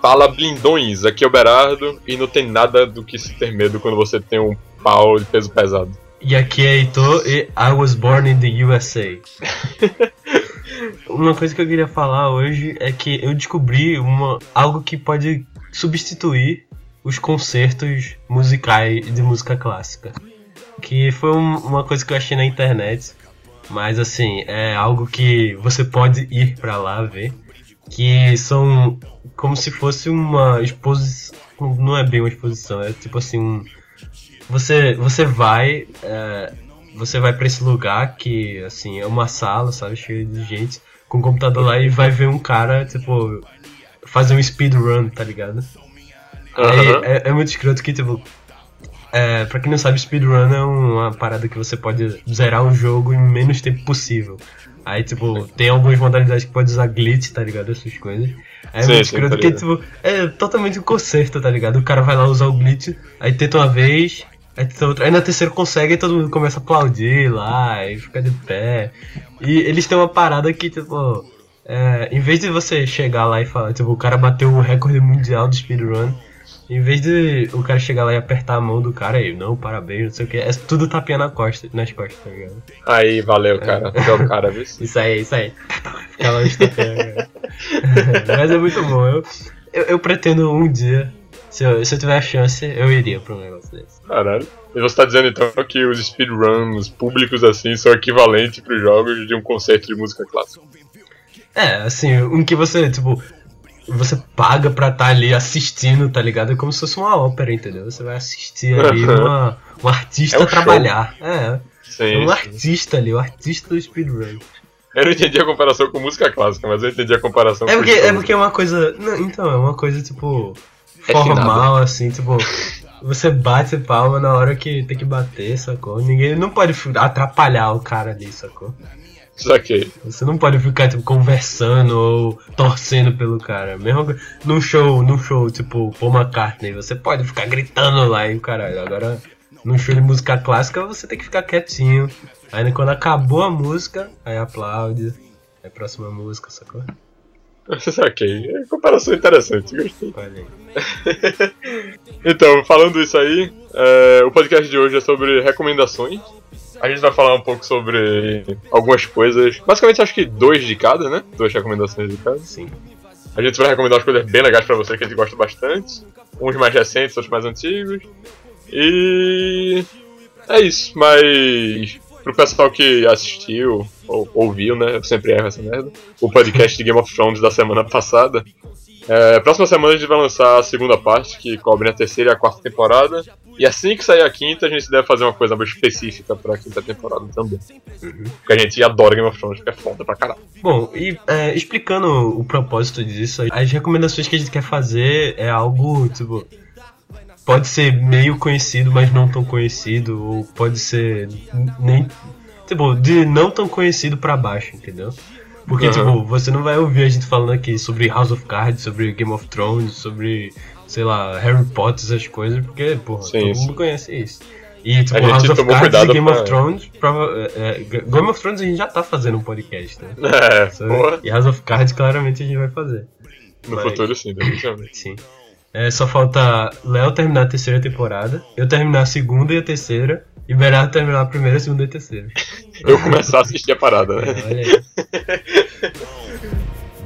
Fala blindões, aqui é o Berardo e não tem nada do que se ter medo quando você tem um pau de peso pesado. E aqui é Heitor e I was born in the USA. uma coisa que eu queria falar hoje é que eu descobri uma, algo que pode substituir os concertos musicais de música clássica. Que foi um, uma coisa que eu achei na internet, mas assim, é algo que você pode ir para lá ver. Que são como se fosse uma exposição. Não é bem uma exposição, é tipo assim um. Você, você vai. É, você vai para esse lugar que assim é uma sala, sabe, cheia de gente com o computador lá e vai ver um cara, tipo, fazer um speedrun, tá ligado? Uhum. Aí, é, é, muito escroto que, tipo, é, pra quem não sabe, speedrun é uma parada que você pode zerar um jogo em menos tempo possível. Aí, tipo, tem algumas modalidades que pode usar glitch, tá ligado? Essas coisas. É sim, muito escroto que, tipo, é totalmente um conserto, tá ligado? O cara vai lá usar o glitch, aí tenta uma vez, aí tenta outra, aí na terceira consegue e todo mundo começa a aplaudir lá, e fica de pé. E eles têm uma parada que, tipo, é, em vez de você chegar lá e falar, tipo, o cara bateu o recorde mundial do speedrun, em vez de o cara chegar lá e apertar a mão do cara aí, não, parabéns, não sei o que, é tudo tapinha na costa, nas costas, tá ligado? Aí, valeu, cara. É. o cara, viu? Isso aí, isso aí. Fica lá Mas é muito bom. Eu, eu, eu, pretendo um dia, se eu, se eu tiver a chance, eu iria pra um negócio desse. Caralho. E você tá dizendo então que os speedruns públicos assim são equivalentes pros jogos de um concerto de música clássica? É, assim, um que você, tipo, você paga pra estar tá ali assistindo, tá ligado? É como se fosse uma ópera, entendeu? Você vai assistir ali uma, um artista é um trabalhar. Show. É. Sim, um sim. artista ali, o artista do speedrun. Eu não entendi a comparação com música clássica, mas eu entendi a comparação é porque, com É porque é uma coisa. Não, então, é uma coisa tipo. É formal, assim, tipo. Você bate palma na hora que tem que bater, sacou? Ninguém não pode atrapalhar o cara ali, sacou? Saquei. Você não pode ficar, tipo, conversando ou torcendo pelo cara. Mesmo num show, num show, tipo, Paul McCartney, você pode ficar gritando lá e o caralho. Agora, num show de música clássica, você tem que ficar quietinho. Aí quando acabou a música, aí aplaude. Aí a próxima música, sacou? Saquei. É comparação interessante, gostei. então, falando isso aí, é, o podcast de hoje é sobre recomendações. A gente vai falar um pouco sobre algumas coisas. Basicamente, acho que dois de cada, né? Duas recomendações de cada. Sim. A gente vai recomendar umas coisas bem legais pra você que a gente gosta bastante. Uns mais recentes, outros mais antigos. E. É isso, mas. Pro pessoal que assistiu, ou ouviu, né? Eu sempre erro essa merda. O podcast de Game of Thrones da semana passada. É, próxima semana a gente vai lançar a segunda parte, que cobre a terceira e a quarta temporada. E assim que sair a quinta, a gente deve fazer uma coisa mais específica pra quinta temporada também. Uhum. Porque a gente adora Game of Thrones, que é foda pra caralho. Bom, e é, explicando o propósito disso, as recomendações que a gente quer fazer é algo, tipo. Pode ser meio conhecido, mas não tão conhecido, ou pode ser nem. Tipo, de não tão conhecido pra baixo, entendeu? Porque, uhum. tipo, você não vai ouvir a gente falando aqui sobre House of Cards, sobre Game of Thrones, sobre, sei lá, Harry Potter, essas coisas, porque, porra, sim, todo sim. mundo conhece isso. E, tipo, House of Cards e Game pra... of Thrones, prova... é, Game of Thrones a gente já tá fazendo um podcast, né? É, porra. E House of Cards claramente a gente vai fazer. No Mas... futuro sim, definitivamente. sim. É, só falta Léo terminar a terceira temporada, eu terminar a segunda e a terceira, e Bernardo terminar a primeira, a segunda e a terceira. eu começar a assistir a parada, né? É, olha aí.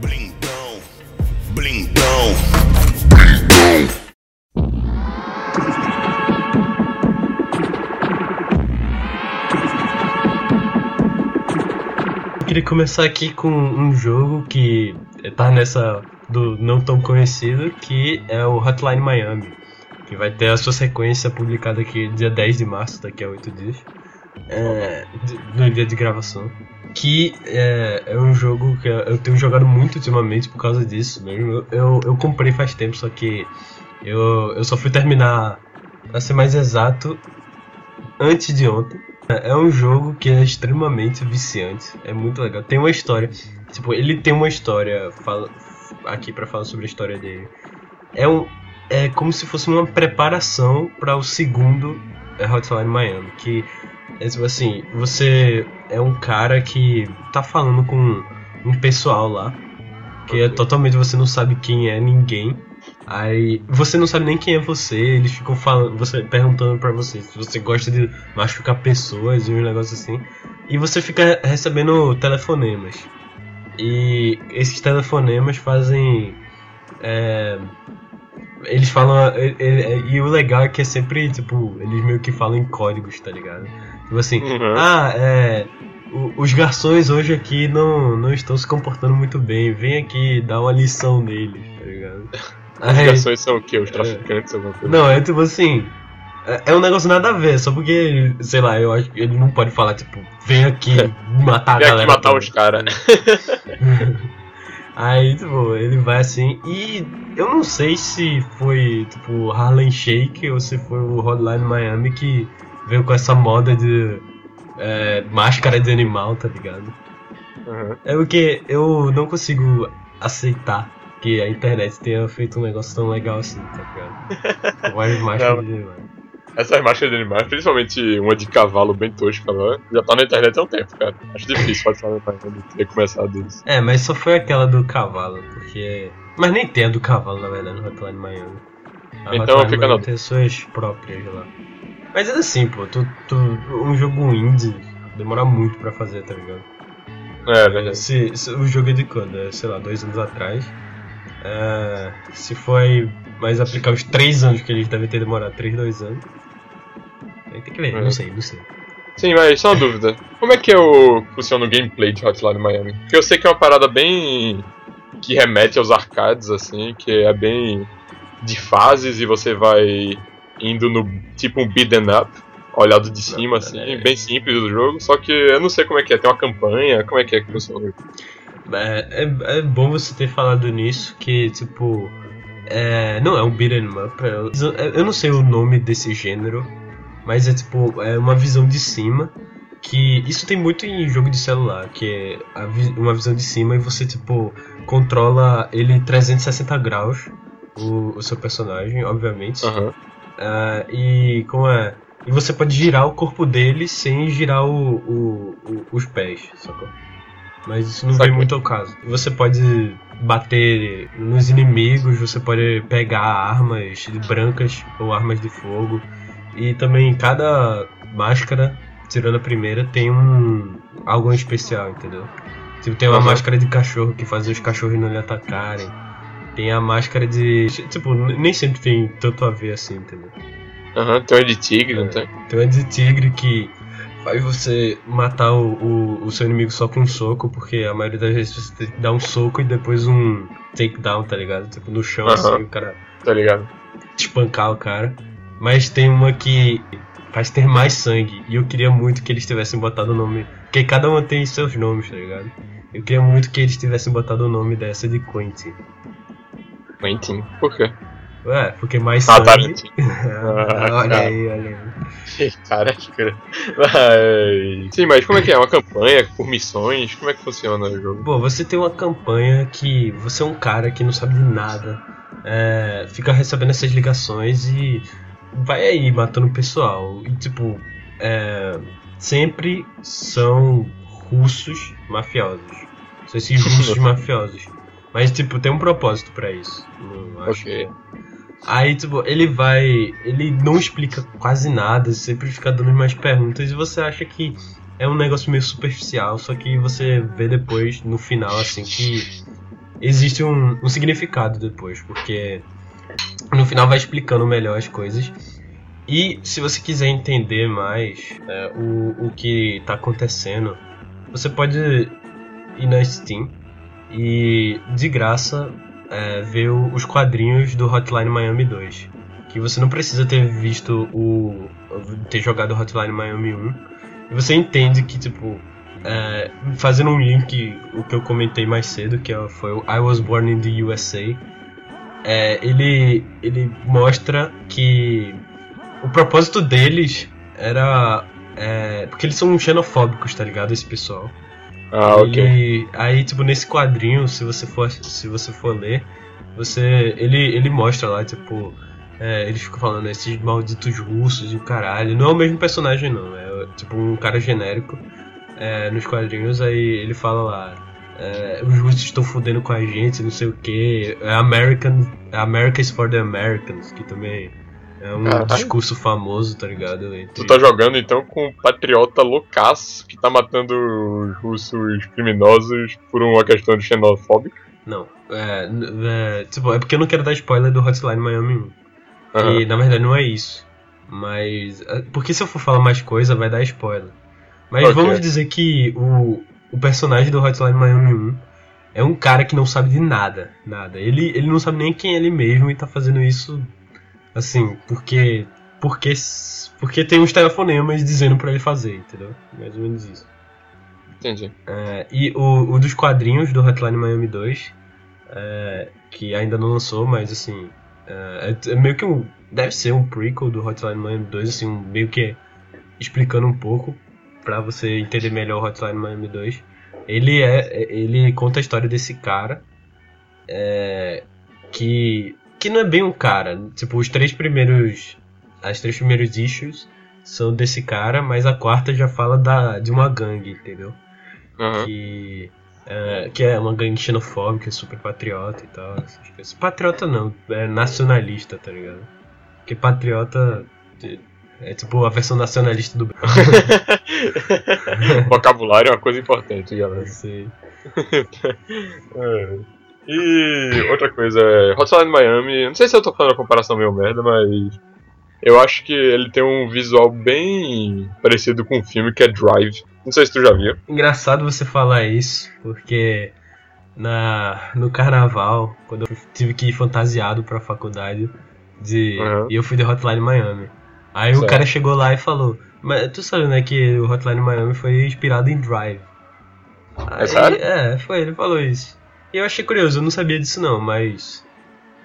blindão, blindão, queria começar aqui com um jogo que tá nessa do não tão conhecido, que é o Hotline Miami, que vai ter a sua sequência publicada aqui dia 10 de março, daqui a 8 dias, é, no dia de gravação. Que é, é, um jogo que eu tenho jogado muito ultimamente por causa disso mesmo. Eu, eu, eu comprei faz tempo, só que eu, eu só fui terminar, pra ser mais exato, antes de ontem. É, é um jogo que é extremamente viciante, é muito legal. Tem uma história, tipo, ele tem uma história, fala, aqui para falar sobre a história dele. É, um, é como se fosse uma preparação para o segundo é, Hotline Miami, que é tipo assim, você é um cara que tá falando com um pessoal lá, que é totalmente você não sabe quem é ninguém. Aí você não sabe nem quem é você, eles ficam falando, você perguntando pra você se você gosta de machucar pessoas e um negócio assim. E você fica recebendo telefonemas. E esses telefonemas fazem. É, eles falam. e- e- E o legal é que é sempre, tipo, eles meio que falam em códigos, tá ligado? Tipo assim, Uhum. ah, é. Os garçons hoje aqui não, não estão se comportando muito bem. Vem aqui dar uma lição neles, tá ligado? As Aí- ligações são o quê? Os traficantes, alguma coisa? não, é tipo assim. É é um negócio nada a ver, só porque, sei lá, eu acho que ele não pode falar, tipo, vem aqui matar Vem a aqui galera. matar toda. os caras. Aí, tipo, ele vai assim. E eu não sei se foi, tipo, Harlem Shake ou se foi o Hotline Miami que veio com essa moda de é, máscara de animal, tá ligado? Uhum. É porque eu não consigo aceitar que a internet tenha feito um negócio tão legal assim, tá ligado? Com várias máscaras de animal. Essas máscaras de animais, principalmente uma de cavalo bem tosca lá, já tá na internet há um tempo, cara. Acho difícil falar de ter começado isso. É, mas só foi aquela do cavalo, porque. Mas nem tem a do cavalo, na verdade, no Hotline Miami. A Então Hotline fica na- tem suas próprias lá. Mas é assim, pô, tu, tu, um jogo indie demora muito pra fazer, tá ligado? É, verdade. Se, se- o jogo é de quando? É, sei lá, dois anos atrás. É, se aí mais aplicar os três anos que eles devem ter demorado, três, dois anos. Aí tem que ver, É. não sei, não sei. Sim, mas só uma dúvida. Como é que é o funciona o gameplay de Hotline Miami? Porque eu sei que é uma parada bem que remete aos arcades assim, que é bem de fases e você vai indo no tipo um beat'em up, olhado de cima assim, é. bem simples do jogo, só que eu não sei como é que é, tem uma campanha, como é que é que funciona? É, é, é bom você ter falado nisso, que tipo. É, não é um beat'em up. é- Eu, eu não sei o nome desse gênero, mas é tipo. É uma visão de cima. Que isso tem muito em jogo de celular, que é uma visão de cima e você tipo controla ele 360 graus, o, o seu personagem, obviamente. Aham. Ah, e como é? E você pode girar o corpo dele sem girar o, o- o- os pés, sacou? Mas isso não vem Sacou. muito ao caso. Você pode bater nos inimigos, você pode pegar armas brancas ou armas de fogo. E também cada máscara, tirando a primeira, tem um algo especial, entendeu? Tipo, tem uma Aham. máscara de cachorro que faz os cachorros não lhe atacarem. Tem a máscara de. Tipo, nem sempre tem tanto a ver assim, entendeu? Aham, tem uma de tigre, É. não tem? Tem uma de tigre que faz você matar o, o, o seu inimigo só com um soco, porque a maioria das vezes você tem que dar um soco e depois um takedown, tá ligado? Tipo, no chão Aham. assim, o cara Tá ligado? espancar o cara. Mas tem uma que faz ter mais sangue. E eu queria muito que eles tivessem botado o nome. Porque cada uma tem seus nomes, tá ligado? Eu queria muito que eles tivessem botado o nome dessa de Quentin. Quentin. Por quê? Ué, porque mais Ah, sangue. Tarantino. olha aí, olha aí. Caraca. Mas... Sim, mas como é que é? Uma campanha por missões? Como é que funciona o jogo? Bom, você tem uma campanha que você é um cara que não sabe de nada, é, fica recebendo essas ligações e vai aí matando o pessoal. E tipo, é, sempre são russos mafiosos. São esses russos mafiosos. Mas tipo, tem um propósito pra isso. Não acho Ok. Aí, tipo, ele vai. Ele não explica quase nada, sempre fica dando mais perguntas e você acha que é um negócio meio superficial, só que você vê depois, no final, assim, que existe um, um significado depois, porque no final vai explicando melhor as coisas. E se você quiser entender mais é, o, o que tá acontecendo, você pode ir na Steam e de graça é, ver os quadrinhos do Hotline Miami 2. Que você não precisa ter visto o. ter jogado Hotline Miami 1. E você entende que, tipo, é, fazendo um link, o que eu comentei mais cedo, que é- foi o I Was Born in the USA, é, ele, ele mostra que o propósito deles era. é, porque eles são xenofóbicos, tá ligado? Esse pessoal. Ah, ok. Ele- aí, tipo, nesse quadrinho, se você for, se você for ler, você. Ele, ele mostra lá, tipo. É, ele fica falando esses malditos russos e o caralho. Não é o mesmo personagem, não. É tipo um cara genérico é, nos quadrinhos. Aí ele fala lá. é, os russos estão fudendo com a gente, não sei o que. É American, America is for the Americans, que também é um Caralho. discurso famoso, tá ligado? Entre... Tu tá jogando então com um patriota loucaço que tá matando os russos criminosos por uma questão de xenofóbica. Não, é, é, tipo, é porque eu não quero dar spoiler do Hotline Miami 1. Aham. E na verdade não é isso. Mas. é, Porque se eu for falar mais coisa, vai dar spoiler. Mas Ok. vamos dizer que o, o personagem do Hotline Miami 1 é um cara que não sabe de nada. Nada. Ele, ele não sabe nem quem é ele mesmo e tá fazendo isso assim, porque. Porque, porque tem uns telefonemas dizendo pra ele fazer, entendeu? Mais ou menos isso. Entendi. É, e o, o dos quadrinhos do Hotline Miami 2, é, que ainda não lançou, mas assim, é, é meio que um. Deve ser um prequel do Hotline Miami 2, assim, um- meio que explicando um pouco pra você entender melhor o Hotline Miami 2. Ele é. Ele conta a história desse cara. é, que. Que não é bem um cara. Tipo, os três primeiros. As três primeiros issues são desse cara, mas a quarta já fala da, de uma gangue, entendeu? Aham. que é, que é uma gangue xenofóbica, super patriota e tal. Patriota não, é nacionalista, tá ligado? Porque patriota é- é tipo a versão nacionalista do. Vocabulário é uma coisa importante, galera. Assim. É. E outra coisa, é, Hotline Miami, não sei se eu tô fazendo uma comparação meio merda, mas eu acho que ele tem um visual bem parecido com um filme que é Drive. Não sei se tu já viu. Engraçado você falar isso, porque na, no carnaval, quando eu tive que ir fantasiado pra faculdade, de, Uhum. e eu fui de Hotline Miami. Aí o Certo. cara chegou lá e falou, mas tu sabe né que o Hotline Miami foi inspirado em Drive. Aí, sério? É, foi, ele falou isso. Eu achei curioso, eu não sabia disso não, mas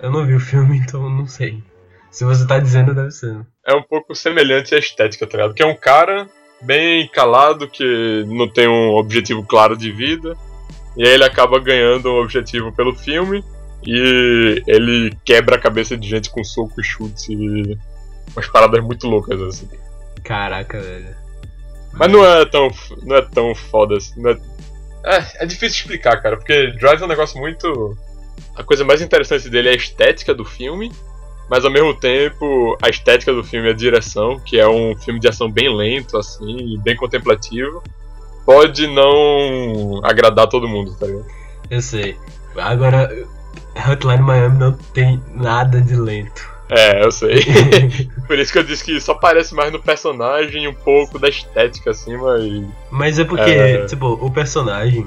eu não vi o filme, então não sei. Se você tá dizendo, deve ser. É um pouco semelhante à estética, tá ligado? Que é um cara bem calado, que não tem um objetivo claro de vida, e aí ele acaba ganhando um objetivo pelo filme, e ele quebra a cabeça de gente com soco e chute e umas paradas muito loucas assim. Caraca, velho. Mas não é tão, não é tão foda assim. não é... É, é difícil explicar, cara, porque Drive é um negócio muito. A coisa mais interessante dele é a estética do filme, mas ao mesmo tempo a estética do filme a direção, que é um filme de ação bem lento, assim, e bem contemplativo. Pode não agradar todo mundo, tá ligado? Eu sei. Agora, Hotline Miami não tem nada de lento. É, eu sei. Por isso que eu disse que só parece mais no personagem um pouco da estética, assim, mas. Mas é porque, É. tipo, o personagem,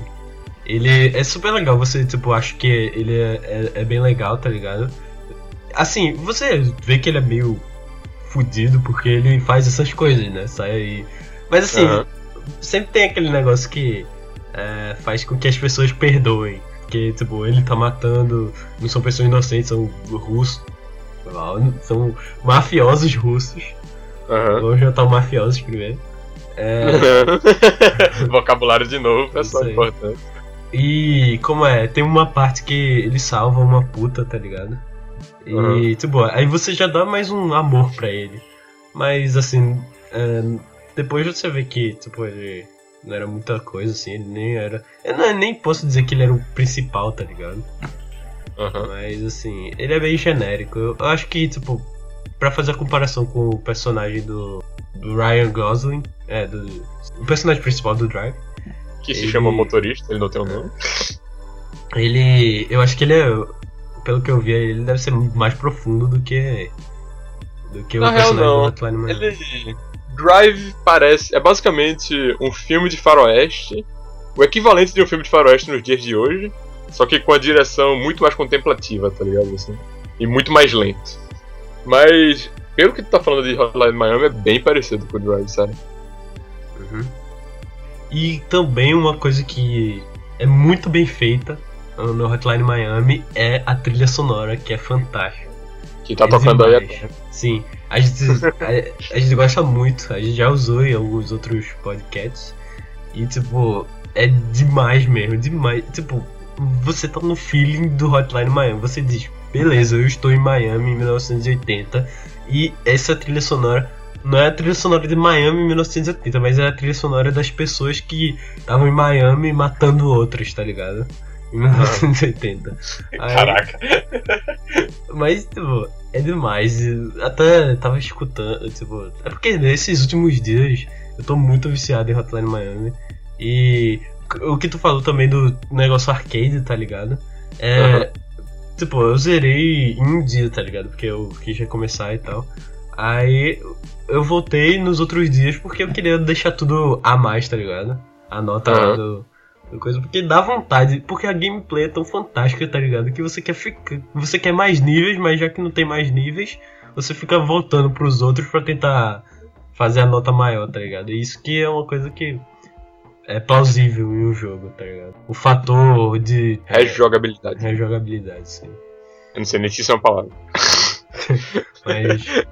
ele é super legal. Você, tipo, acha que ele é, é, é bem legal, tá ligado? Assim, você vê que ele é meio fudido porque ele faz essas coisas, né? Sai aí. Mas assim, Aham. sempre tem aquele negócio que é, faz com que as pessoas perdoem. Porque, tipo, ele tá matando. Não são pessoas inocentes, são russos. São mafiosos russos. Aham. Vamos juntar os mafiosos primeiro. É, Vocabulário de novo, pessoal, importante. e como é, tem uma parte que ele salva uma puta, tá ligado? E, Aham. tipo, aí você já dá mais um amor pra ele. Mas, assim, é, depois você vê que, tipo, ele não era muita coisa, assim, ele nem era. Eu não, nem posso dizer que ele era o principal, tá ligado? Aham. Mas, assim, ele é bem genérico. Eu, acho que, tipo, pra fazer a comparação com o personagem do, do Ryan Gosling, é, do, o personagem principal do Drive. Que se Ele- chama motorista, ele não tem um nome. Ele. Eu acho que ele é. Pelo que eu vi, ele deve ser mais profundo do que. Do que Na o real, personagem não. do Hotline Miami. Ele. Drive parece. É basicamente um filme de faroeste. O equivalente de um filme de faroeste nos dias de hoje. Só que com a direção muito mais contemplativa, tá ligado? Assim, e muito mais lento. Mas, pelo que tu tá falando de Hotline Miami, é bem parecido com o Drive, sabe? Uhum. E também uma coisa que é muito bem feita no Hotline Miami é a trilha sonora, que é fantástica. Que tá tocando aí. Sim, a gente, a, a gente gosta muito, a gente já usou em alguns outros podcasts. E tipo, é demais mesmo, demais. Tipo, você tá no feeling do Hotline Miami. Você diz, beleza, eu estou em Miami em 1980 e essa trilha sonora não é a trilha sonora de Miami em 1980, mas é a trilha sonora das pessoas que estavam em Miami matando outros, tá ligado? Em 1980. Aí- Caraca. Mas, tipo, é demais. Até tava escutando, tipo. É porque nesses últimos dias eu tô muito viciado em Hotline Miami. E o que tu falou também do negócio arcade, tá ligado? É. Aham. Tipo, eu zerei em um dia, tá ligado? Porque eu quis recomeçar e tal. Aí eu voltei nos outros dias porque eu queria deixar tudo a mais, tá ligado? A nota Aham. do, do coisa. Porque dá vontade, porque a gameplay é tão fantástica, tá ligado? Que você quer ficar. Você quer mais níveis, mas já que não tem mais níveis, você fica voltando pros outros pra tentar fazer a nota maior, tá ligado? E isso que é uma coisa que é plausível um jogo, tá ligado? O fator de Rejogabilidade. rejogabilidade, sim. Eu não sei nem se isso é uma palavra. Mas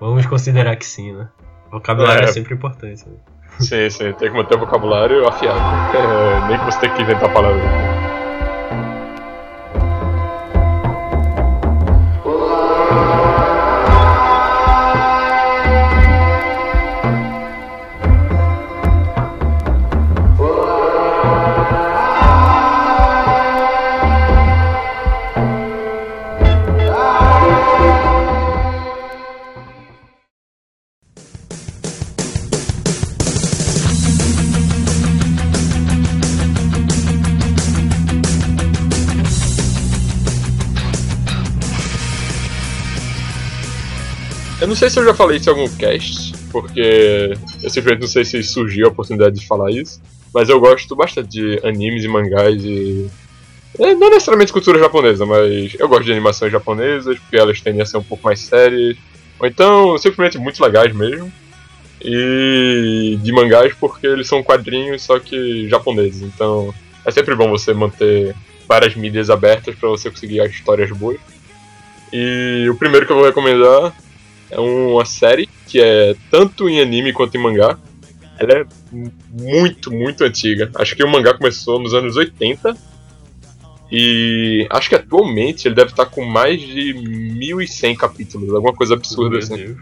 vamos considerar que sim, né? Vocabulário é, É. sempre importante. Né? Sim, sim, tem que manter o vocabulário afiado. É, nem que você tenha que inventar palavras. Se eu já falei isso em algum cast, porque eu simplesmente não sei se surgiu a oportunidade de falar isso, mas eu gosto bastante de animes e mangás e. é, não necessariamente cultura japonesa, mas eu gosto de animações japonesas, porque elas tendem a ser um pouco mais sérias, ou então simplesmente muito legais mesmo. E de mangás porque eles são quadrinhos, só que japoneses, então é sempre bom você manter várias mídias abertas para você conseguir as histórias boas. E o primeiro que eu vou recomendar é uma série que é tanto em anime quanto em mangá. Ela é mu- muito, muito antiga. Acho que o mangá começou nos anos 80. E acho que atualmente ele deve estar com mais de 1100 capítulos, alguma coisa absurda Meu assim.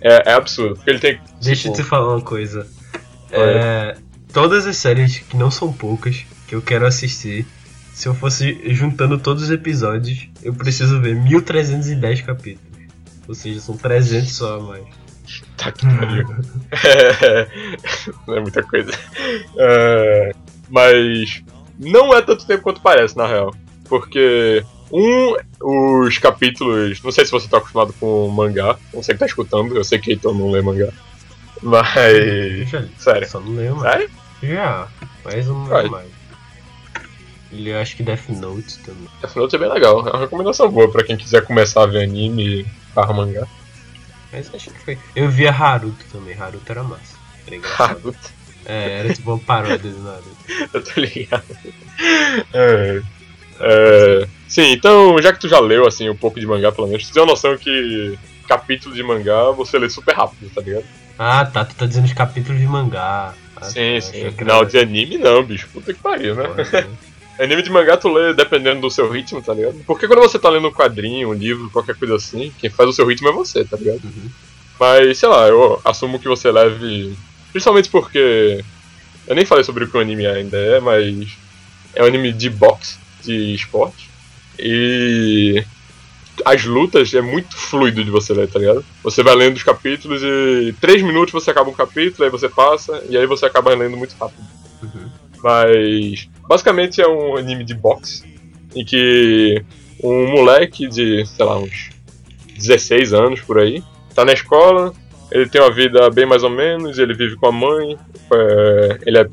É, é absurdo, porque ele tem. Deixa eu tipo, te falar uma coisa. É, todas as séries, que não são poucas, que eu quero assistir, se eu fosse juntando todos os episódios, eu preciso ver 1310 capítulos. Ou seja, são 300 só a mais. Tá que pariu. É, não é muita coisa. É, mas não é tanto tempo quanto parece, na real. Porque, um, os capítulos. Não sei se você tá acostumado com mangá. Não sei que tá escutando, eu sei que Heitor não lê mangá. Mas. Sério. Só não leio mais. Sério? Já, mas não leio mais. Ele eu acho que Death Note também. Death Note é bem legal. É uma recomendação boa pra quem quiser começar a ver anime barra mangá. Mas acho que foi. Eu via Haruto também, Haruto era massa. Era. Naruto. É, era tipo uma paródia do Naruto. Eu tô ligado. É, é, sim, então, já que tu já leu assim um pouco de mangá, pelo menos, tu tem uma noção que capítulo de mangá você lê super rápido, tá ligado? Ah, tá, tu tá dizendo os capítulos de mangá. Ah, sim, tá, sim. Não, era- de anime não, bicho. Puta que pariu, né? Anime de mangá tu lê dependendo do seu ritmo, tá ligado? Porque quando você tá lendo um quadrinho, um livro, qualquer coisa assim, quem faz o seu ritmo é você, tá ligado? Uhum. Mas, sei lá, eu assumo que você leve. Principalmente porque. Eu nem falei sobre o que o anime ainda é, mas. É um anime de boxe, de esporte. E. As lutas é muito fluido de você ler, tá ligado? Você vai lendo os capítulos e. Três minutos você acaba um capítulo, aí você passa, e aí você acaba lendo muito rápido. Uhum. Mas. Basicamente é um anime de boxe. Em que. Um moleque de, sei lá, uns 16 anos por aí tá na escola, ele tem uma vida bem mais ou menos, ele vive com a mãe, é, ele, é-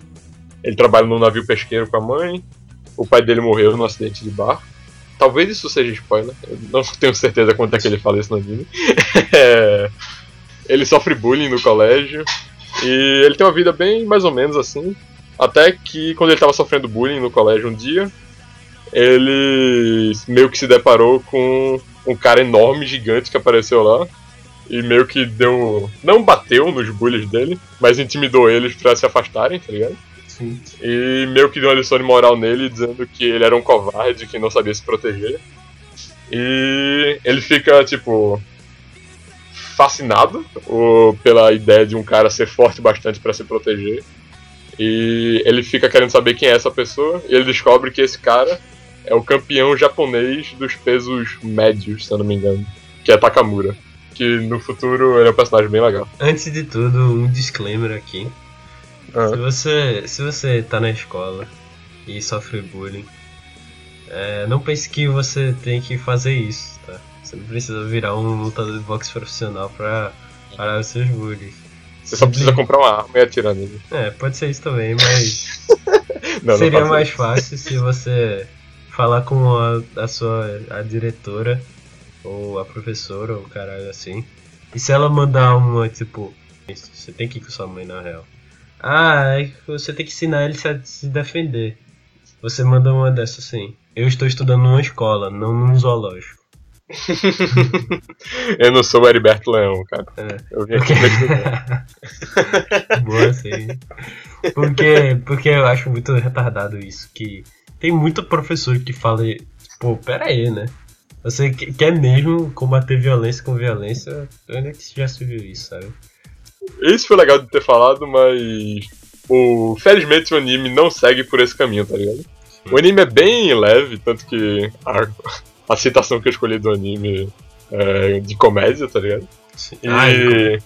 ele trabalha num navio pesqueiro com a mãe, o pai dele morreu num acidente de barco. Talvez isso seja spoiler, eu não tenho certeza quanto é que ele fala isso no anime. É, ele sofre bullying no colégio, e ele tem uma vida bem mais ou menos assim, até que quando ele tava sofrendo bullying no colégio um dia, ele meio que se deparou com um cara enorme, gigante que apareceu lá. E meio que deu. Não bateu nos bullies dele, mas intimidou eles pra se afastarem, tá ligado? Sim. E meio que deu uma lição de moral nele, dizendo que ele era um covarde, que não sabia se proteger. E ele fica, tipo. fascinado o, pela ideia de um cara ser forte bastante para se proteger. E ele fica querendo saber quem é essa pessoa. E ele descobre que esse cara é o campeão japonês dos pesos médios, se eu não me engano. Que é Takamura. Que no futuro ele é um personagem bem legal. Antes de tudo, um disclaimer aqui. Ah. Se você, se você tá na escola e sofre bullying, é, não pense que você tem que fazer isso, tá? Você não precisa virar um lutador de boxe profissional pra parar os seus bullies. Você só precisa comprar uma arma e atirar nele. É, pode ser isso também, mas Não, seria não mais isso. fácil se você falar com a, a sua a diretora ou a professora ou caralho assim. E se ela mandar uma, tipo, você tem que ir com sua mãe na real. Ah, é você tem que ensinar ele a se defender. Você manda uma dessa assim. Eu estou estudando numa escola, não num zoológico. Eu não sou o Heriberto Leão, cara. É. Eu vim aqui Porque... Boa, sim. Porque, porque eu acho muito retardado isso. Que tem muito professor que fala, pô, pera aí, né? Você que- quer mesmo combater violência com violência? Onde é que já se viu isso, sabe? Isso foi legal de ter falado, mas. O, felizmente o anime não segue por esse caminho, tá ligado? O anime é bem leve, tanto que a, a citação que eu escolhi do anime é de comédia, tá ligado? Sim. E. Ah, é-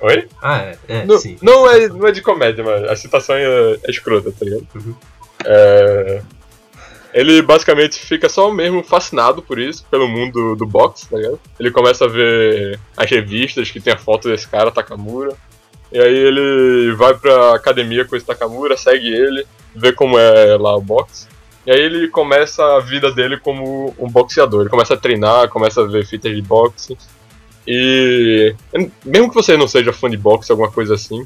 Oi? ah, é, é não, sim. não, é, não é de comédia, mas a citação é, é escrota, tá ligado? Uhum. É, ele basicamente fica só mesmo fascinado por isso, pelo mundo do boxe, tá ligado? Ele começa a ver as revistas que tem a foto desse cara, Takamura. E aí ele vai pra academia com esse Takamura, segue ele, vê como é lá o boxe. E aí ele começa a vida dele como um boxeador. Ele começa a treinar, começa a ver fitas de boxe. E mesmo que você não seja fã de boxe, alguma coisa assim,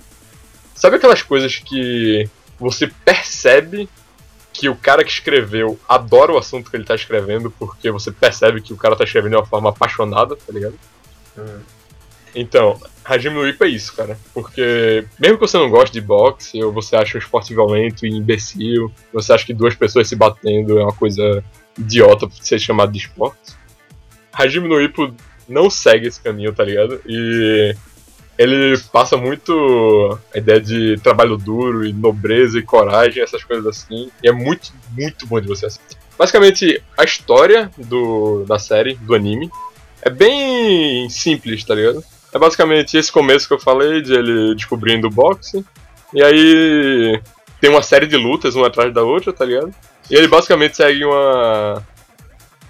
sabe aquelas coisas que você percebe que o cara que escreveu adora o assunto que ele tá escrevendo, porque você percebe que o cara tá escrevendo de uma forma apaixonada, tá ligado? Hum. Então, Hajime no Ippo é isso, cara. Porque mesmo que você não goste de boxe, ou você acha um esporte violento e imbecil, você acha que duas pessoas se batendo é uma coisa idiota por ser chamado de esporte, Hajime no Ippo não segue esse caminho, tá ligado? E ele passa muito a ideia de trabalho duro e nobreza e coragem, essas coisas assim. E é muito, muito bom de você assistir. Basicamente, a história do, da série, do anime, é bem simples, tá ligado? É basicamente esse começo que eu falei, de ele descobrindo o boxe. E aí tem uma série de lutas, uma atrás da outra, tá ligado? E ele basicamente segue uma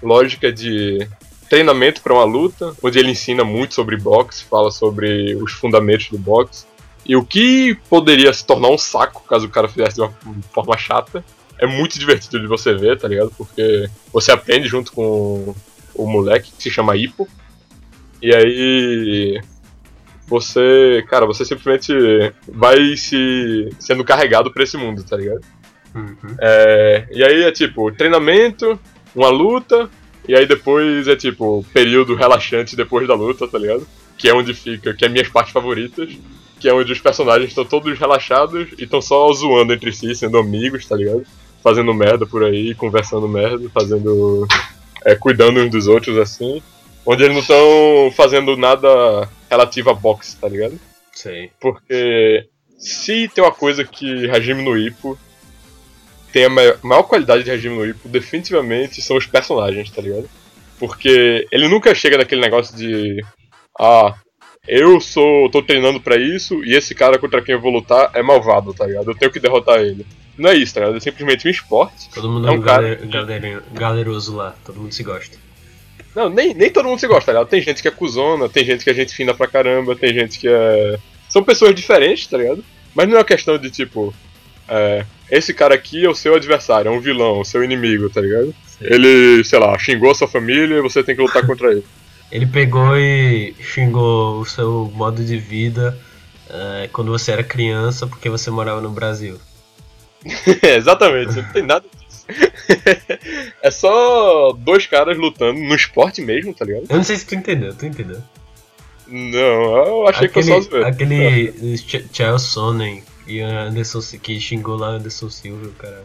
lógica de treinamento para uma luta, onde ele ensina muito sobre boxe, fala sobre os fundamentos do boxe e o que poderia se tornar um saco caso o cara fizesse de uma forma chata. É muito divertido de você ver, tá ligado? Porque você aprende junto com o moleque que se chama Ipo. E aí você, cara, você simplesmente vai se sendo carregado pra esse mundo, tá ligado? Uhum. É, e aí é tipo, treinamento, uma luta, e aí depois é tipo, período relaxante depois da luta, tá ligado? Que é onde fica, que é minhas partes favoritas, que é onde os personagens estão todos relaxados e estão só zoando entre si, sendo amigos, tá ligado? Fazendo merda por aí, conversando merda, fazendo. É, cuidando uns dos outros assim. Onde eles não estão fazendo nada relativo a boxe, tá ligado? Sei. Porque se tem uma coisa que Hajime no Ippo tem a maior, qualidade de Hajime no Ippo, definitivamente são os personagens, tá ligado? Porque ele nunca chega naquele negócio de ah, eu sou tô treinando pra isso e esse cara contra quem eu vou lutar é malvado, tá ligado? Eu tenho que derrotar ele. Não é isso, tá ligado? É simplesmente um esporte. Todo mundo É é um um cara galer- galeroso lá, todo mundo se gosta. Não, nem, nem todo mundo se gosta, tá ligado? Tem gente que é cuzona, tem gente que é gente fina pra caramba, tem gente que é. São pessoas diferentes, tá ligado? Mas não é uma questão de tipo. é, esse cara aqui é o seu adversário, é um vilão, o seu inimigo, tá ligado? Sei. Ele, sei lá, xingou a sua família e você tem que lutar contra ele. Ele pegou e xingou o seu modo de vida eh, quando você era criança porque você morava no Brasil. É, exatamente, não tem nada disso. é só dois caras lutando no esporte mesmo, tá ligado? Eu não sei se tu entendeu, tu entendeu? Não, eu achei que aquele, foi só zoeira. Aquele Ch- Charles Sonnen e Anderson que xingou lá Anderson Silva, cara.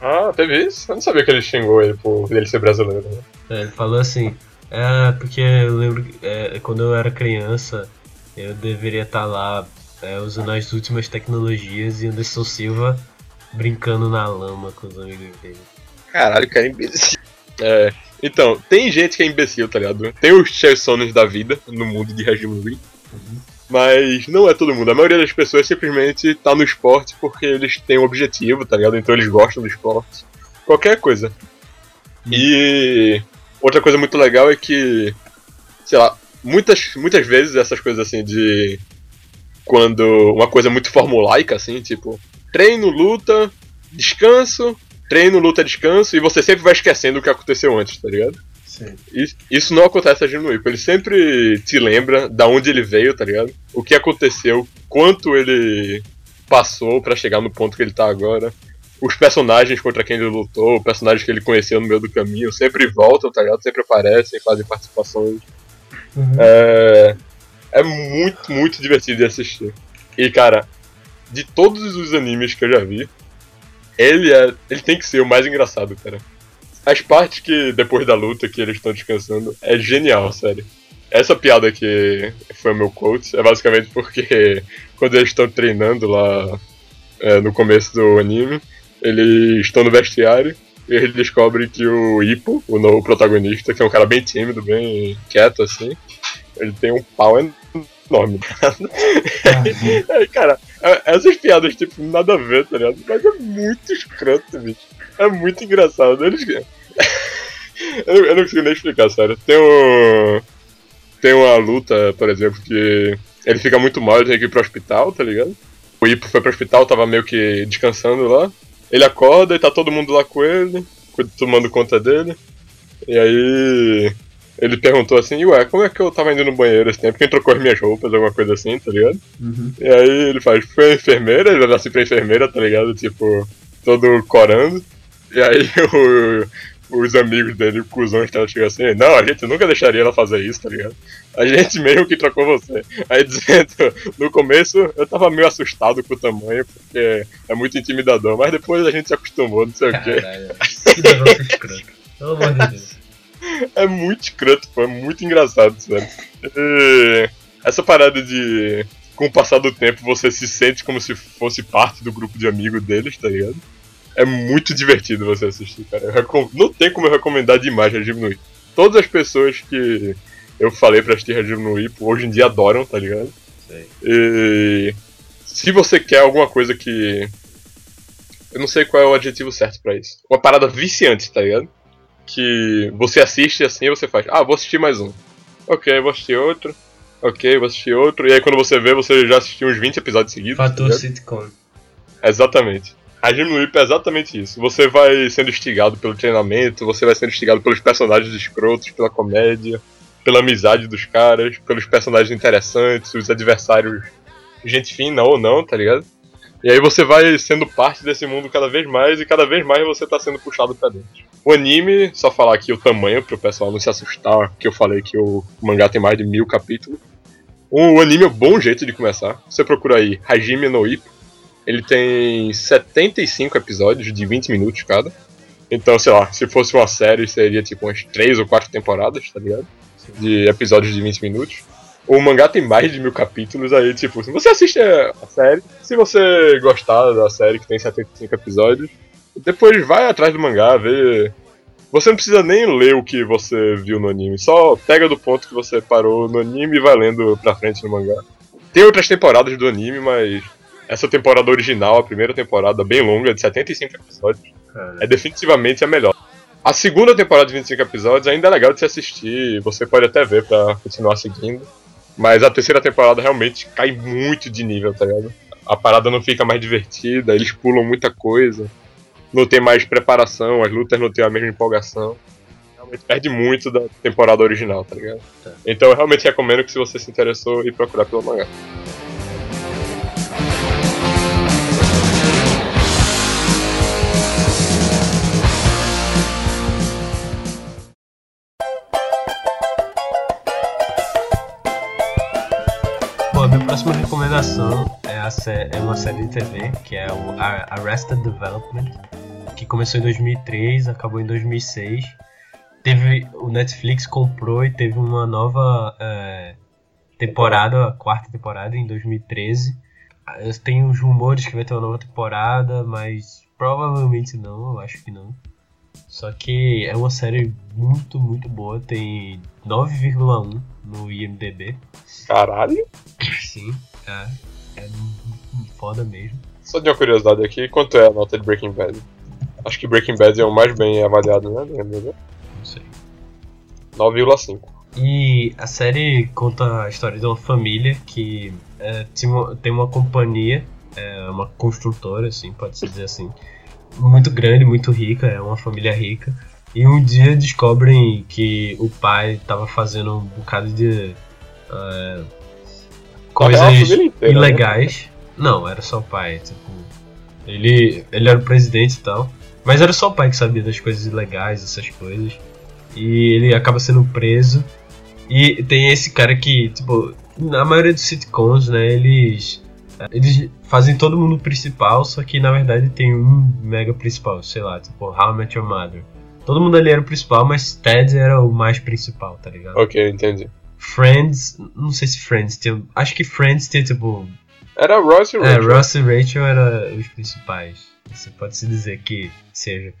Ah, teve isso? Eu não sabia que ele xingou ele por ele ser brasileiro. Né? É, ele falou assim: É, porque eu lembro que é, quando eu era criança, eu deveria estar lá é, usando as últimas tecnologias e Anderson Silva brincando na lama com os amigos dele. Caralho, cara, imbecil. É, então, tem gente que é imbecil, tá ligado? Tem os Chelsones da vida no mundo de regime Lee. Mas não é todo mundo. A maioria das pessoas simplesmente tá no esporte porque eles têm um objetivo, tá ligado? Então eles gostam do esporte. Qualquer coisa. E outra coisa muito legal é que, sei lá, muitas, muitas vezes essas coisas assim de. Quando uma coisa muito formulaica, assim, tipo, treino, luta, descanso, treino, luta, descanso, e você sempre vai esquecendo o que aconteceu antes, tá ligado? Sim. Isso, isso não acontece a no Ipo. Ele sempre te lembra da onde ele veio, tá ligado? O que aconteceu, quanto ele passou pra chegar no ponto que ele tá agora. Os personagens contra quem ele lutou, personagens que ele conheceu no meio do caminho, sempre voltam, tá ligado? Sempre aparecem, fazem participações. Uhum. É, é muito, muito divertido de assistir. E, cara, de todos os animes que eu já vi, ele é. Ele tem que ser o mais engraçado, cara. As partes que, depois da luta, que eles estão descansando, é genial, sério. Essa piada que foi o meu quote é basicamente porque quando eles estão treinando lá é, no começo do anime, eles estão no vestiário e eles descobrem que o Ippo, o novo protagonista, que é um cara bem tímido, bem quieto assim, ele tem um pau enorme. Aí, cara, é- essas piadas, tipo, nada a ver, tá ligado? Mas é muito escroto, bicho. É muito engraçado. Eles... eu, não, eu não consigo nem explicar, sério. Tem um. Tem uma luta, por exemplo, que ele fica muito mal, ele tem que ir pro hospital, tá ligado? O Ipo foi pro hospital, tava meio que descansando lá. Ele acorda e tá todo mundo lá com ele, tomando conta dele. E aí. Ele perguntou assim, ué, como é que eu tava indo no banheiro esse tempo? Quem trocou as minhas roupas, alguma coisa assim, tá ligado? Uhum. E aí ele faz, foi a enfermeira, ele olha assim pra enfermeira, tá ligado? Tipo, todo corando. E aí o- os amigos dele, o cuzão, chegando assim, não, a gente nunca deixaria ela fazer isso, tá ligado? A gente mesmo que trocou você. Aí dizendo, no começo eu tava meio assustado com o tamanho, porque é muito intimidador, mas depois a gente se acostumou, não sei o quê. Caralho, que negócio escroto. Pelo amor de Deus. É muito escroto, pô, é muito engraçado, sério. E essa parada de. Com o passar do tempo, você se sente como se fosse parte do grupo de amigos deles, tá ligado? É muito divertido você assistir, cara. Recom- Não tem como eu recomendar demais Regime Ippo. Todas as pessoas que eu falei pra assistir Regime Ippo hoje em dia adoram, tá ligado? Sei. E se você quer alguma coisa que. Eu não sei qual é o adjetivo certo pra isso. Uma parada viciante, tá ligado? Que você assiste assim e você faz, ah, vou assistir mais um. Ok, vou assistir outro. Ok, vou assistir outro. E aí quando você vê, você já assistiu uns 20 episódios seguidos. tá Fator ligado? sitcom. Exatamente. A Jim no Ip é exatamente isso. Você vai sendo instigado pelo treinamento, você vai sendo instigado pelos personagens escrotos, pela comédia, pela amizade dos caras, pelos personagens interessantes, os adversários, gente fina ou não, tá ligado? E aí você vai sendo parte desse mundo cada vez mais e cada vez mais você tá sendo puxado pra dentro. O anime, só falar aqui o tamanho pro pessoal não se assustar, que eu falei que o mangá tem mais de mil capítulos. O anime é um bom jeito de começar. Você procura aí Hajime no Ippo. Ele tem 75 episódios de 20 minutos cada. Então, sei lá, se fosse uma série, seria tipo umas 3 ou 4 temporadas, tá ligado? De episódios de 20 minutos. O mangá tem mais de mil capítulos, aí, tipo, se você assiste a série, se você gostar da série que tem 75 episódios, depois vai atrás do mangá, vê. Você não precisa nem ler o que você viu no anime, só pega do ponto que você parou no anime e vai lendo pra frente no mangá. Tem outras temporadas do anime, mas essa temporada original, a primeira temporada, bem longa, de 75 episódios, é definitivamente a melhor. A segunda temporada de 25 episódios ainda é legal de se assistir, você pode até ver pra continuar seguindo. Mas a terceira temporada realmente cai muito de nível, tá ligado? A parada não fica mais divertida, eles pulam muita coisa, não tem mais preparação, as lutas não têm a mesma empolgação. Realmente perde muito da temporada original, tá ligado? Tá. Então eu realmente recomendo que se você se interessou, ir procurar pelo mangá. Recomendação é, a sé- é uma série de TV, que é o Ar- Arrested Development, que começou em 2003, acabou em 2006. teve. O Netflix comprou e teve uma nova é, temporada, a quarta temporada, em 2013. Ah, Tem uns rumores que vai ter uma nova temporada, mas provavelmente não, eu acho que não. Só que é uma série muito, muito boa, tem 9,1 no IMDB. Caralho. Sim, é. É foda mesmo. Só de uma curiosidade aqui, quanto é a nota de Breaking Bad? Acho que Breaking Bad é o mais bem avaliado, né? Lembra? Não sei. 9,5. E a série conta a história de uma família que é, tem uma- companhia, é, uma construtora, assim, pode-se dizer assim, muito grande, muito rica, é uma família rica. E um dia descobrem que o pai estava fazendo um bocado de a coisas inteira, né? ilegais. Não, era só o pai, tipo. Ele, ele era o presidente e tal. Mas era só o pai que sabia das coisas ilegais, essas coisas. E ele acaba sendo preso. E tem esse cara que, tipo, na maioria dos sitcoms, né, eles. Eles fazem todo mundo principal, só que na verdade tem um mega principal, sei lá, tipo, How I Met Your Mother. Todo mundo ali era o principal, mas Ted era o mais principal, tá ligado? Ok, entendi. Friends, não sei se Friends tem. Acho que Friends tem, tipo, Era Ross e é, Rachel. Ross e Rachel eram os principais. Você pode se dizer que seja.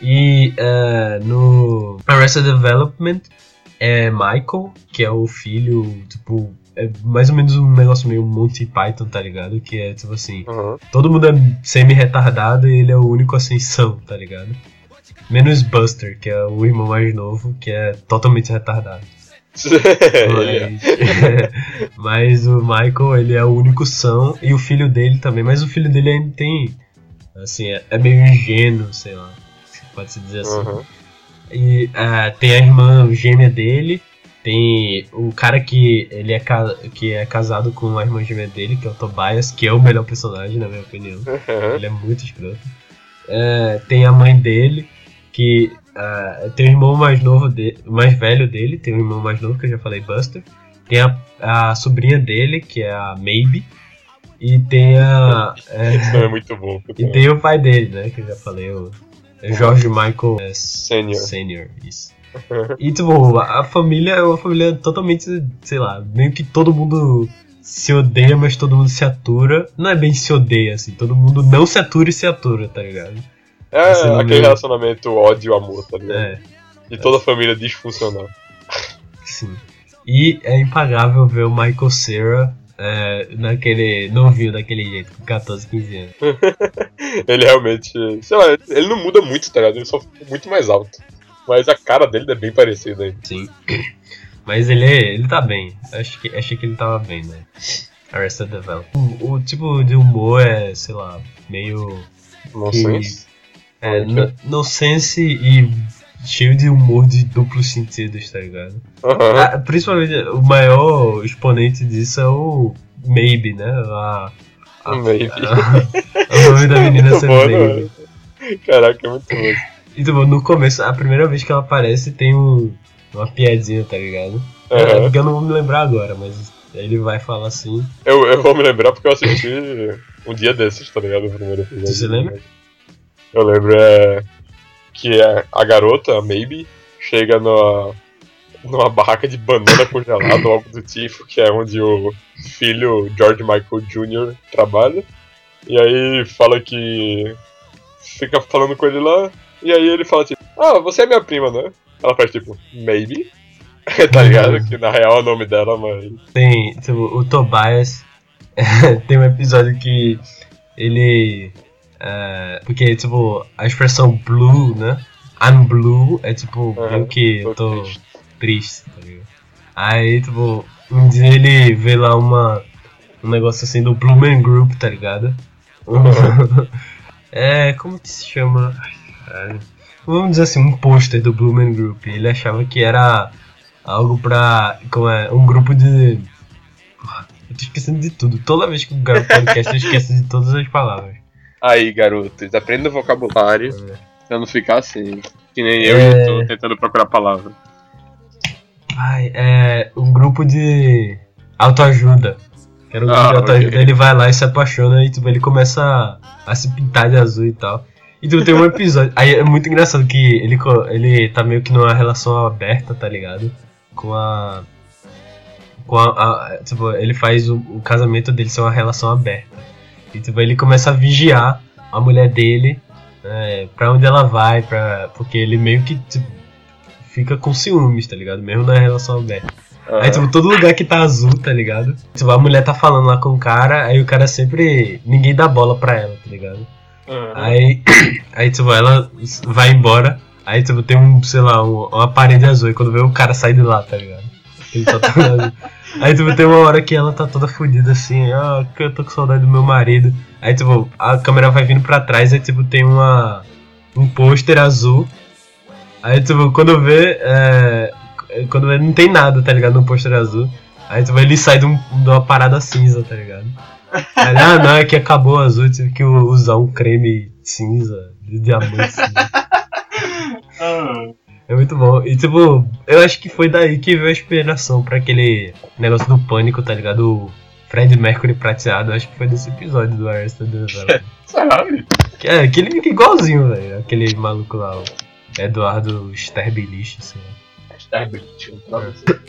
E é, no Arrested Development é Michael, que é o filho, tipo, é mais ou menos um negócio meio Monty Python, tá ligado? Que é tipo assim, Aham. todo mundo é semi-retardado e ele é o único ascensão, tá ligado? Menos Buster, que é o irmão mais novo, que é totalmente retardado. Mas, mas o Michael, ele é o único são, e o filho dele também, mas o filho dele ainda tem, assim, é, é meio ingênuo, sei lá, pode-se dizer assim. Aham. E ah, tem a irmã gêmea dele, tem o cara que ele é, que é casado com a irmã gêmea dele, que é o Tobias, que é o melhor personagem, na minha opinião. Aham. Ele é muito escroto. É, tem a mãe dele, que ah, tem o irmão mais novo, de, mais velho dele, tem o irmão mais novo, que eu já falei, Buster. Tem a, a sobrinha dele, que é a Maybe. E tem a. é, nome é muito bom. e tem o pai dele, né? Que eu já falei, o George Michael é, Senior. Senior, isso. E tipo, a família é uma família totalmente, sei lá, meio que todo mundo se odeia, mas todo mundo se atura. Não é bem se odeia, assim, todo mundo não se atura e se atura, tá ligado? É nome- aquele relacionamento ódio-amor, tá ligado? É, De toda a família disfuncional. sim. E é impagável ver o Michael Cera é, naquele novinho daquele jeito, com 14, 15 anos. Ele realmente. Sei lá, ele não muda muito, tá ligado? Ele só fica muito mais alto. Mas a cara dele é bem parecida aí. Sim. Mas ele, ele tá bem. Acho que, achei que ele tava bem, né? Arrested Development. O, o tipo de humor é, sei lá, meio. Nonsense. É, no, nonsense e cheio de humor de duplos sentidos, tá ligado? Aham. Ah, principalmente, o maior exponente disso é o Maybe, né? A, a, Maybe. a- o nome da menina bom, Maybe. né? Caraca, é muito bom. E tipo, no começo, a primeira vez que ela aparece tem um, uma piadinha, tá ligado? É, Aham. porque eu não vou me lembrar agora, mas ele vai falar assim. Eu, eu vou me lembrar porque eu assisti um dia desses, tá ligado? O primeiro episódio. Tu se lembra? Eu lembro é, que a, a garota, a Maybe, chega numa, numa barraca de banana congelada ou algo do tipo, que é onde o filho George Michael Jr. trabalha. E aí fala que. Fica falando com ele lá. E aí ele fala tipo, ah, você é minha prima, né? Ela faz tipo, maybe. tá ligado? Que na real é o nome dela, mas. Tem tipo, o Tobias. tem um episódio que ele. É, porque, tipo, a expressão blue, né? I'm blue é tipo, meio que tô eu tô triste. triste, tá ligado? Aí, tipo, um dia ele vê lá uma. Um negócio assim do Blue Man Group, tá ligado? é, como que se chama? Ai. Vamos dizer assim, um pôster do Blue Man Group. Ele achava que era algo pra. Como é? Um grupo de. Eu tô esquecendo de tudo. Toda vez que eu gravo podcast eu esqueço de todas as palavras. Aí, garotos, aprenda vocabulário pra não ficar assim. Que nem eu É. e tô tentando procurar palavra. Ai, é. Um grupo de. autoajuda. Que era um grupo Ah, de autoajuda. ok. Ele vai lá e se apaixona e tipo, ele começa a, a se pintar de azul e tal. E tipo, tem um episódio. Aí é muito engraçado que ele, ele tá meio que numa relação aberta, tá ligado? Com a. Com a. a- tipo, ele faz o, o casamento dele ser uma relação aberta. E tipo, ele começa a vigiar a mulher dele é, pra onde ela vai, pra, porque ele meio que tipo, fica com ciúmes, tá ligado? Mesmo na relação aberta. Aí, tipo, todo lugar que tá azul, tá ligado? Tipo, a mulher tá falando lá com o cara, aí o cara sempre. ninguém dá bola pra ela, tá ligado? Aham. Aí, aí, tipo, ela vai embora, aí, tipo, tem um, sei lá, um- uma parede azul, e quando vê o cara sai de lá, tá ligado? Ele só tá. Aí, tipo, tem uma hora que ela tá toda fodida assim, ah, que eu tô com saudade do meu marido. Aí, tipo, a câmera vai vindo pra trás, aí, tipo, tem uma. um pôster azul. Aí, tipo, quando vê, é, quando vê, não tem nada, tá ligado, no pôster azul. Aí, tipo, ele sai de, um- de uma parada cinza, tá ligado? Aí, ah, não, é que acabou o azul, tive que usar um creme cinza, de diamante cinza. Ah. É muito bom. E tipo, eu acho que foi daí que veio a inspiração pra aquele negócio do pânico, tá ligado? O Fred Mercury prateado, eu acho que foi desse episódio do Arrested Development. Sabe? Que é, aquele fica igualzinho, velho. Aquele maluco lá, o Eduardo Sterbelich, sei lá.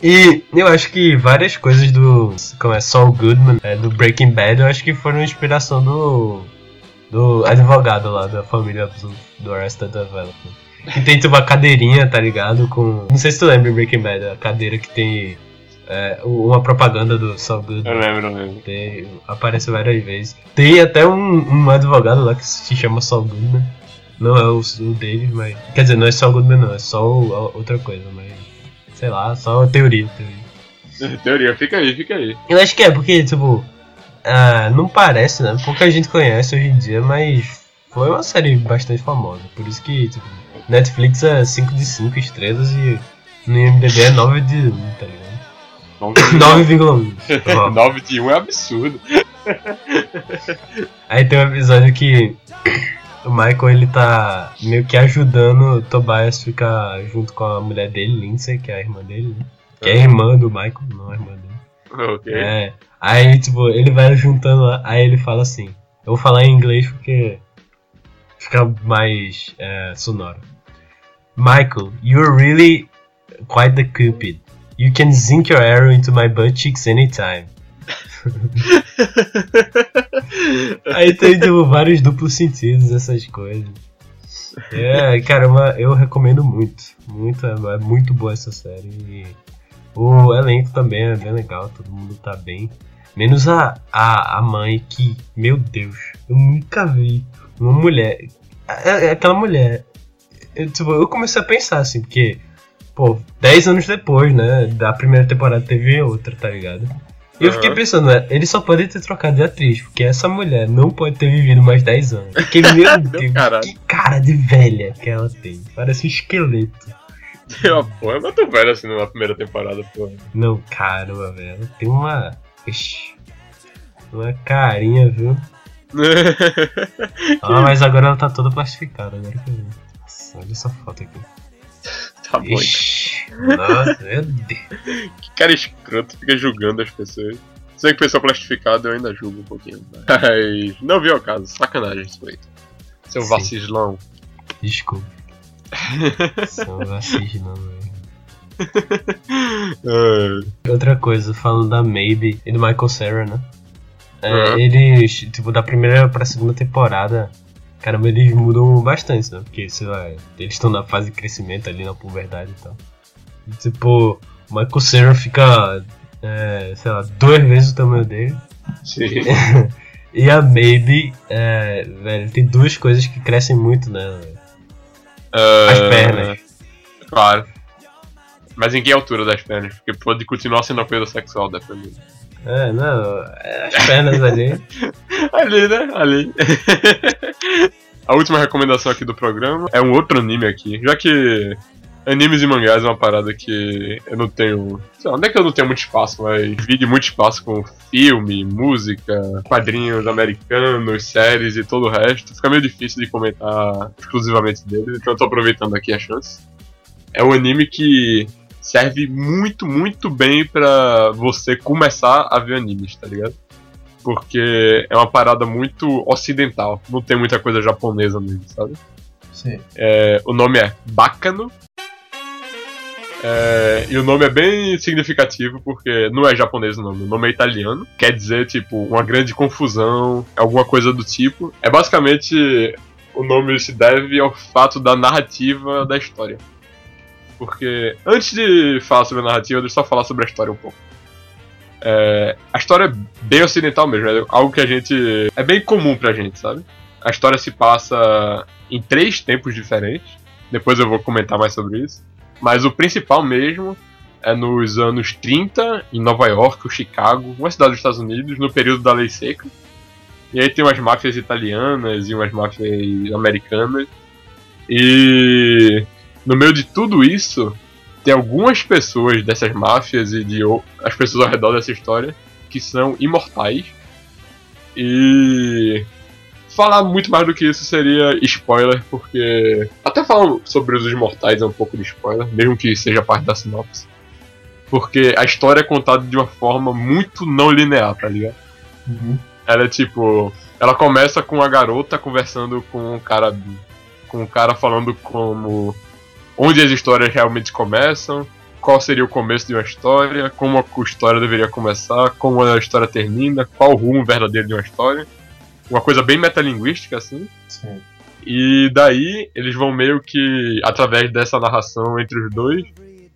E eu acho que várias coisas do. Como é? Saul Goodman, é, do Breaking Bad, eu acho que foram inspiração do. Do advogado lá da família do, do Arrested Development. Que tem tipo uma cadeirinha, tá ligado? Com. Não sei se tu lembra em Breaking Bad, a cadeira que tem é, uma propaganda do Saul Goodman. Eu lembro, eu lembro. Tem, aparece várias vezes. Tem até um, um advogado lá que se chama Saul Goodman. Não é o, o dele, mas. Quer dizer, não é Saul Goodman, não, é só o- outra coisa, mas. Sei lá, só teoria, teoria. Teoria, fica aí, fica aí. Eu acho que é, porque, tipo. ah, não parece, né? Pouca gente conhece hoje em dia, mas foi uma série bastante famosa. Por isso que, tipo, Netflix é 5 de 5 estrelas e no IMDB é 9 de 1, tá ligado? 9,1. Ó. 9 de 1 é absurdo. Aí tem um episódio que o Michael ele tá meio que ajudando o Tobias ficar junto com a mulher dele, Lindsay, que é a irmã dele, né? Que é a irmã do Michael, não a irmã dele. Ok. É. Aí, tipo, ele vai juntando lá, aí ele fala assim. Eu vou falar em inglês porque fica mais é, sonoro. Michael, you're really quite the cupid. You can sink your arrow into my butt cheeks anytime. Aí tem tipo, vários duplos sentidos, essas coisas. É, caramba, eu recomendo muito. Muito, é, é muito boa essa série. E o elenco também é bem legal, todo mundo tá bem. Menos a, a, a mãe que, meu Deus, eu nunca vi uma mulher. é- é Aquela mulher. Eu, tipo, eu comecei a pensar assim, porque, pô, 10 anos depois, né, da primeira temporada teve outra, tá ligado? E eu fiquei pensando, né, eles só podem ter trocado de atriz, porque essa mulher não pode ter vivido mais 10 anos. Porque, meu Deus, caralho. que cara de velha que ela tem. Parece um esqueleto. Pô, eu não tô velho assim na primeira temporada, pô. Não, caramba, velho. Ela tem uma. Ixi, uma carinha, viu? Ah, mas agora ela tá toda plastificada, agora que eu vi. Nossa, olha essa foto aqui. tá bom. então. Nossa, meu Deus. Que cara escroto, fica julgando as pessoas. Sei que pessoa plastificada eu ainda julgo um pouquinho. Mas não viu o caso, sacanagem isso aí. Seu Sim. vacilão. Desculpa. São racistas, não, velho. É, Outra coisa, falando da Maybe e do Michael Cera, né? É, Uhum. Eles, tipo, da primeira pra segunda temporada, caramba, eles mudam bastante, né? Porque, sei lá, eles estão na fase de crescimento ali, na puberdade e tal. E, tipo, o Michael Cera fica, é, sei lá, duas vezes o tamanho dele. sim. E a Maybe, é, velho, tem duas coisas que crescem muito, né? velho? As É, pernas. Claro. Mas em que altura das pernas? Porque pode continuar sendo uma coisa sexual, dependendo. É, não, é as pernas ali. Ali, né? Ali. A última recomendação aqui do programa é um outro anime aqui. Já que animes e mangás é uma parada que eu não tenho. Sei lá, não é que eu não tenho muito espaço, mas divide muito espaço com filme, música, quadrinhos americanos, séries e todo o resto. Fica meio difícil de comentar exclusivamente dele, então eu tô aproveitando aqui a chance. É um anime que serve muito, muito bem pra você começar a ver animes, tá ligado? Porque é uma parada muito ocidental. Não tem muita coisa japonesa nele, sabe? Sim. É, o nome é Bacano. É, e o nome é bem significativo porque não é japonês o nome, o nome é italiano. Quer dizer, tipo, uma grande confusão, alguma coisa do tipo. É basicamente. O nome se deve ao fato da narrativa da história. Porque antes de falar sobre a narrativa, deixa eu só falar sobre a história um pouco. É, a história é bem ocidental mesmo, é algo que a gente. é bem comum pra gente, sabe? A história se passa em três tempos diferentes. Depois eu vou comentar mais sobre isso. Mas o principal mesmo é nos anos 30, em Nova York ou Chicago, uma cidade dos Estados Unidos, no período da Lei Seca. E aí tem umas máfias italianas e umas máfias americanas. E no meio de tudo isso, tem algumas pessoas dessas máfias e de as pessoas ao redor dessa história que são imortais. E falar muito mais do que isso seria spoiler, porque. Até falar sobre os imortais é um pouco de spoiler, mesmo que seja parte da sinopse. Porque a história é contada de uma forma muito não linear, tá ligado? Uhum. Ela é tipo. Ela começa com a garota conversando com um cara. Com um cara falando como. Onde as histórias realmente começam, qual seria o começo de uma história, como a história deveria começar, como a história termina, qual o rumo verdadeiro de uma história uma coisa bem metalinguística, assim. Sim. E daí eles vão meio que, através dessa narração entre os dois,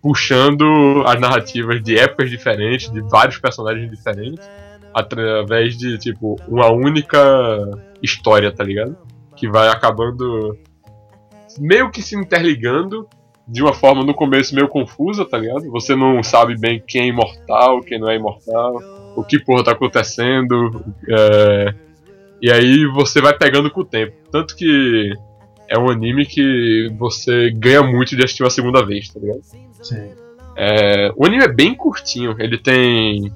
puxando as narrativas de épocas diferentes, de vários personagens diferentes, através de, tipo, uma única história, tá ligado? Que vai acabando meio que se interligando de uma forma no começo meio confusa, tá ligado? Você não sabe bem quem é imortal, quem não é imortal, o que porra tá acontecendo, é, e aí você vai pegando com o tempo. Tanto que é um anime que você ganha muito de assistir uma segunda vez, tá ligado? Sim. É, o anime é bem curtinho, ele tem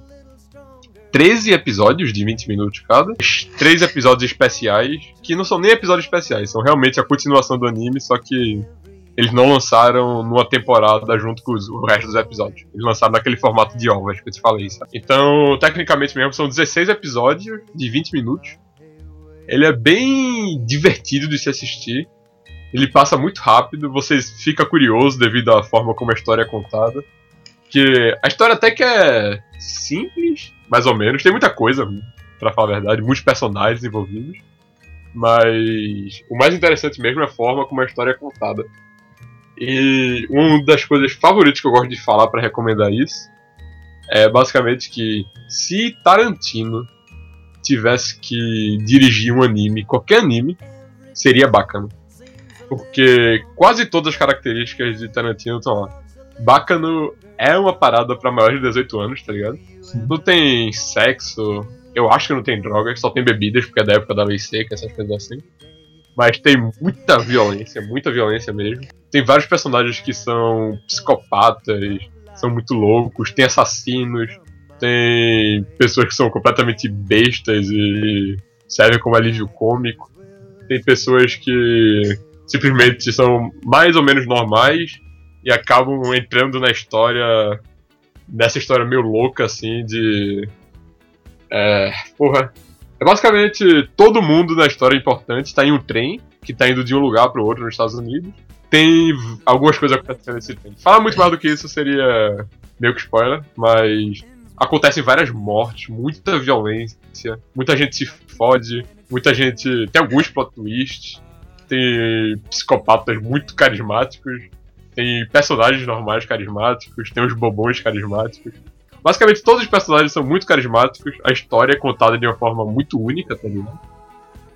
13 episódios de 20 minutos cada. Três episódios especiais, que não são nem episódios especiais, são realmente a continuação do anime, só que eles não lançaram numa temporada junto com os, o resto dos episódios. Eles lançaram naquele formato de ovas que eu te falei, sabe? Então, tecnicamente mesmo, são 16 episódios de 20 minutos. Ele é bem divertido de se assistir. Ele passa muito rápido, você fica curioso devido à forma como a história é contada. Que a história até que é simples, mais ou menos. Tem muita coisa, para falar a verdade, muitos personagens envolvidos. Mas o mais interessante mesmo é a forma como a história é contada. E uma das coisas favoritas que eu gosto de falar para recomendar isso é basicamente que se Tarantino tivesse que dirigir um anime, qualquer anime, seria bacana. Porque quase todas as características de Tarantino estão lá. Bacano é uma parada para maiores de 18 anos, tá ligado? Sim. Não tem sexo, eu acho que não tem drogas, só tem bebidas, porque é da época da lei seca, essas coisas assim. Mas tem muita violência, muita violência mesmo. Tem vários personagens que são psicopatas, são muito loucos, tem assassinos, tem pessoas que são completamente bestas e servem como alívio cômico. Tem pessoas que simplesmente são mais ou menos normais e acabam entrando na história. Nessa história meio louca, assim, de. É. Porra. É basicamente todo mundo na história importante está em um trem que está indo de um lugar para o outro nos Estados Unidos. Tem algumas coisas acontecendo nesse trem. Falar muito mais do que isso seria meio que spoiler, mas acontecem várias mortes, muita violência, muita gente se fode, muita gente. Tem alguns plot twists, tem psicopatas muito carismáticos, tem personagens normais carismáticos, tem os bobões carismáticos. Basicamente todos os personagens são muito carismáticos, a história é contada de uma forma muito única, tá ligado?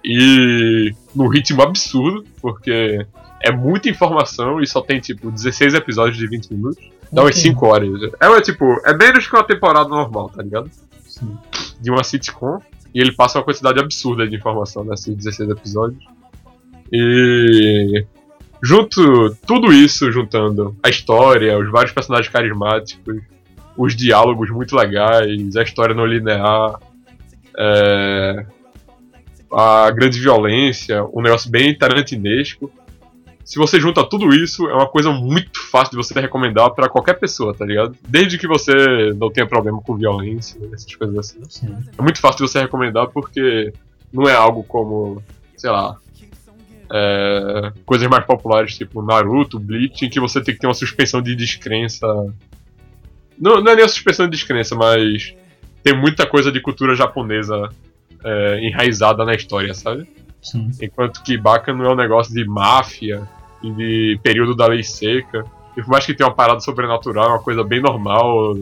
E num ritmo absurdo, porque é muita informação e só tem tipo 16 episódios de 20 minutos. Dá umas Ok. 5 horas. É, é tipo, é menos que uma temporada normal, tá ligado? Sim. De uma sitcom. E ele passa uma quantidade absurda de informação nesses 16 episódios. E. Junto. Tudo isso, juntando a história, os vários personagens carismáticos, os diálogos muito legais, a história não linear, é, a grande violência, um negócio bem tarantinesco. se você junta tudo isso, é uma coisa muito fácil de você recomendar pra qualquer pessoa, tá ligado? Desde que você não tenha problema com violência, essas coisas assim. Sim. É muito fácil de você recomendar porque não é algo como, sei lá, é, coisas mais populares tipo Naruto, Bleach, em que você tem que ter uma suspensão de descrença. Não, não é nem a suspensão de descrença, mas tem muita coisa de cultura japonesa é, enraizada na história, sabe? Sim. Enquanto que Baka não é um negócio de máfia e de período da lei seca. E por mais que tenha uma parada sobrenatural, é uma coisa bem normal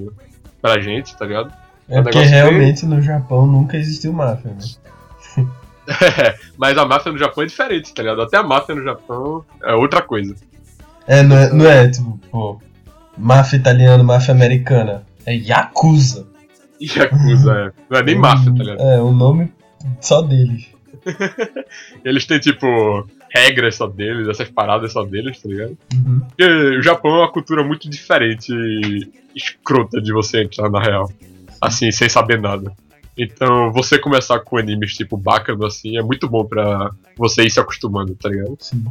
pra gente, tá ligado? É um porque realmente no Japão nunca existiu máfia, né? Mas a máfia no Japão é diferente, tá ligado? Até a máfia no Japão é outra coisa. É, não é, não é tipo, pô, máfia italiana, máfia americana. É Yakuza. Yakuza, é. Não é nem máfia, tá ligado? É, o nome só deles. Eles têm, tipo, regras só deles, essas paradas só deles, tá ligado? Uhum. Porque o Japão é uma cultura muito diferente e escrota de você entrar na real. Assim, sem saber nada. Então, você começar com animes tipo Bacano, assim, é muito bom pra você ir se acostumando, tá ligado? Sim.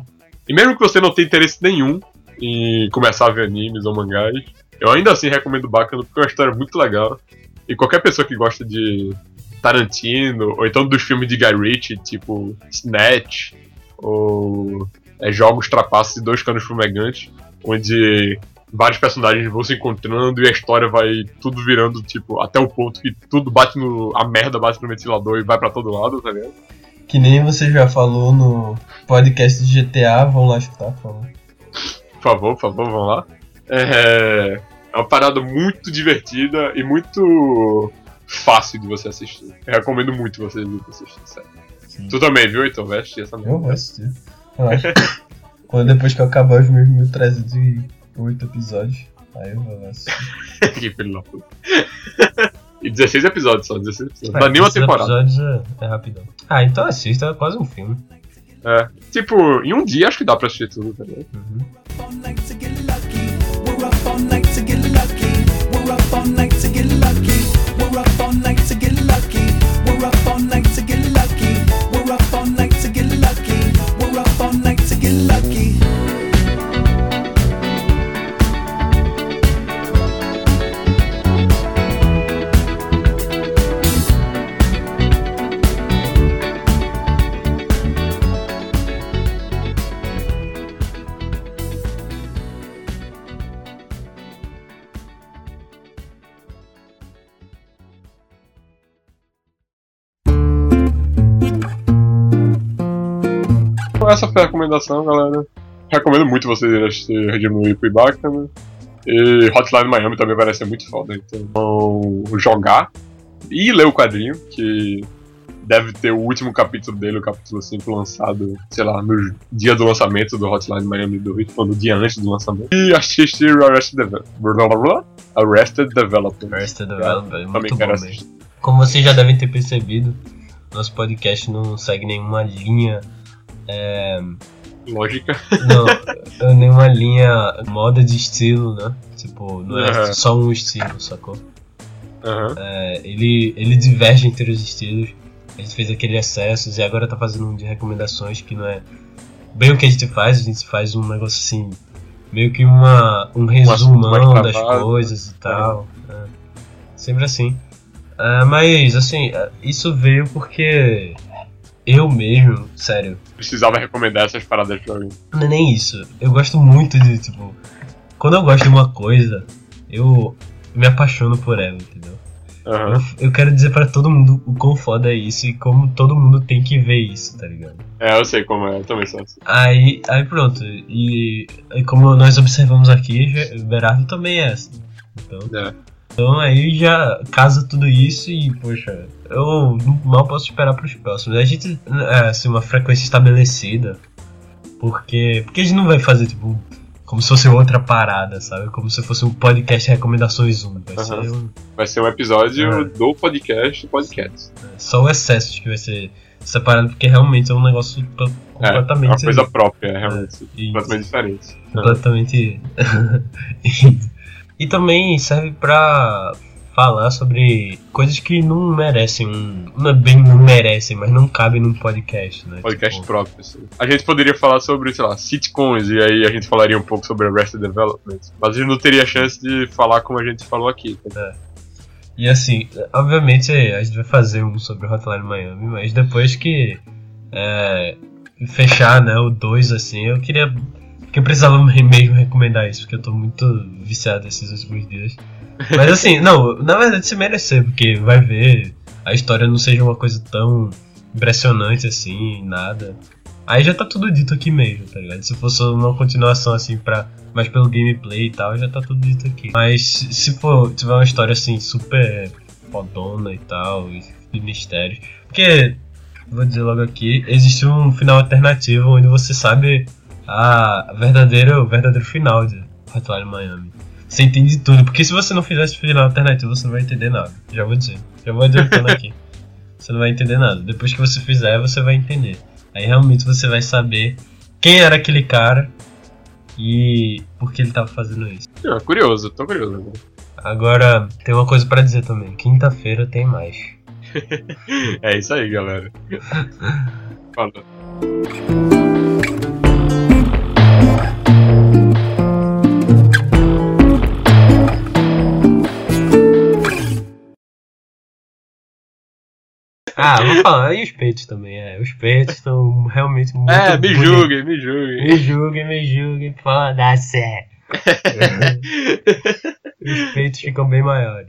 E mesmo que você não tenha interesse nenhum em começar a ver animes ou mangás, eu ainda assim recomendo Bacano porque é uma história muito legal. E qualquer pessoa que gosta de Tarantino, ou então dos filmes de Guy Ritchie, tipo Snatch, ou é, Jogos Trapaços e Dois Canos Fumegantes, onde vários personagens vão se encontrando e a história vai tudo virando, tipo, até o ponto que tudo bate no. a merda bate no ventilador e vai pra todo lado, tá ligado? Que nem você já falou no podcast de GTA, vão lá escutar, por favor. Por favor, por favor, vamos lá. É, é uma parada muito divertida e muito fácil de você assistir. Eu recomendo muito você assistir, sério. Sim. Tu também, viu, então? Vai assistir essa Eu merda. vou assistir. Relaxa. Quando depois que eu acabar os meus 1308 episódios, aí eu vou assistir. que filho da puta. E 16 episódios só, 16 episódios. É, Dá nem uma temporada. episódios é, é rapidão. Ah, então assista, é quase um filme. É. Tipo, em um dia acho que dá pra assistir tudo, tá ligado? Uhum. Então essa foi a recomendação, galera. Recomendo muito vocês irem assistir Regime Whip e Bacana. E Hotline Miami também parece ser muito foda. Então, jogar e ler o quadrinho, que deve ter o último capítulo dele, o capítulo 5, lançado, sei lá, no dia do lançamento do Hotline Miami 2, ou no dia antes do lançamento. E assistir Arrested Development. Arrested Development. Arrested Development, é Também muito quero assistir. Como vocês já devem ter percebido, nosso podcast não segue nenhuma linha. É, Lógica. não, nenhuma linha moda de estilo, né? Tipo, não é só um estilo, sacou? Aham. É, ele, ele diverge entre os estilos. A gente fez aquele excessos e agora tá fazendo um de recomendações que não é bem o que a gente faz, a gente faz um negócio assim, meio que uma, um resumão das travado. coisas e tal. é. Sempre assim. É, mas assim, é, isso veio porque eu mesmo, sério, Precisava recomendar essas paradas pra alguém. não é nem isso. Eu gosto muito de, tipo, quando eu gosto de uma coisa, eu me apaixono por ela, entendeu? Aham. Eu, eu quero dizer pra todo mundo o quão foda é isso e como todo mundo tem que ver isso, tá ligado? É, eu sei como é, eu também sou assim. Aí, aí pronto, e, e como nós observamos aqui, o Berardo também é assim. Então, É. então aí já casa tudo isso e, poxa, eu mal posso esperar pros próximos. A gente, é, assim, uma frequência estabelecida, porque, porque a gente não vai fazer, tipo, como se fosse outra parada, sabe? Como se fosse um podcast recomendações 1. Vai Aham. ser um, Vai ser um episódio É. do podcast podcast. só o excesso que vai ser separado, porque realmente é um negócio to- É, completamente. é uma coisa própria, é, realmente. e- Completamente diferente. completamente. e, também serve pra falar sobre coisas que não merecem um. Não é bem não merecem, mas não cabem num podcast, né? Podcast Tipo, próprio. assim. A gente poderia falar sobre, sei lá, sitcoms, e aí a gente falaria um pouco sobre Arrested Development. Mas a gente não teria chance de falar como a gente falou aqui. tá? E assim, obviamente a gente vai fazer um sobre Hotline Miami, mas depois que é, fechar né, o 2, assim, eu queria. Porque eu precisava mesmo recomendar isso, porque eu tô muito viciado esses últimos dias. Mas assim, não, na verdade se merecer, porque vai ver, a história não seja uma coisa tão impressionante assim, nada. Aí já tá tudo dito aqui mesmo, tá ligado? Se fosse uma continuação assim pra. mais pelo gameplay e tal, já tá tudo dito aqui. Mas se for tiver uma história assim super fodona e tal, e de mistérios. Porque, vou dizer logo aqui, existe um final alternativo onde você sabe a verdadeira, o verdadeiro final de Hotline Miami. Você entende tudo, porque se você não fizer esse final alternativo, você não vai entender nada. Já vou dizer. Já vou adiantando aqui. Você não vai entender nada. Depois que você fizer, você vai entender. Aí realmente você vai saber quem era aquele cara e por que ele tava fazendo isso. Ah, curioso, tô curioso. agora. Tem uma coisa pra dizer também. Quinta-feira tem mais. É isso aí, galera. Falou. Ah, vou falar. E os peitos também, é. Os peitos estão realmente muito. É, me bonitos. julguem, me julguem. Me julguem, me julguem, foda-se. Os peitos ficam bem maiores.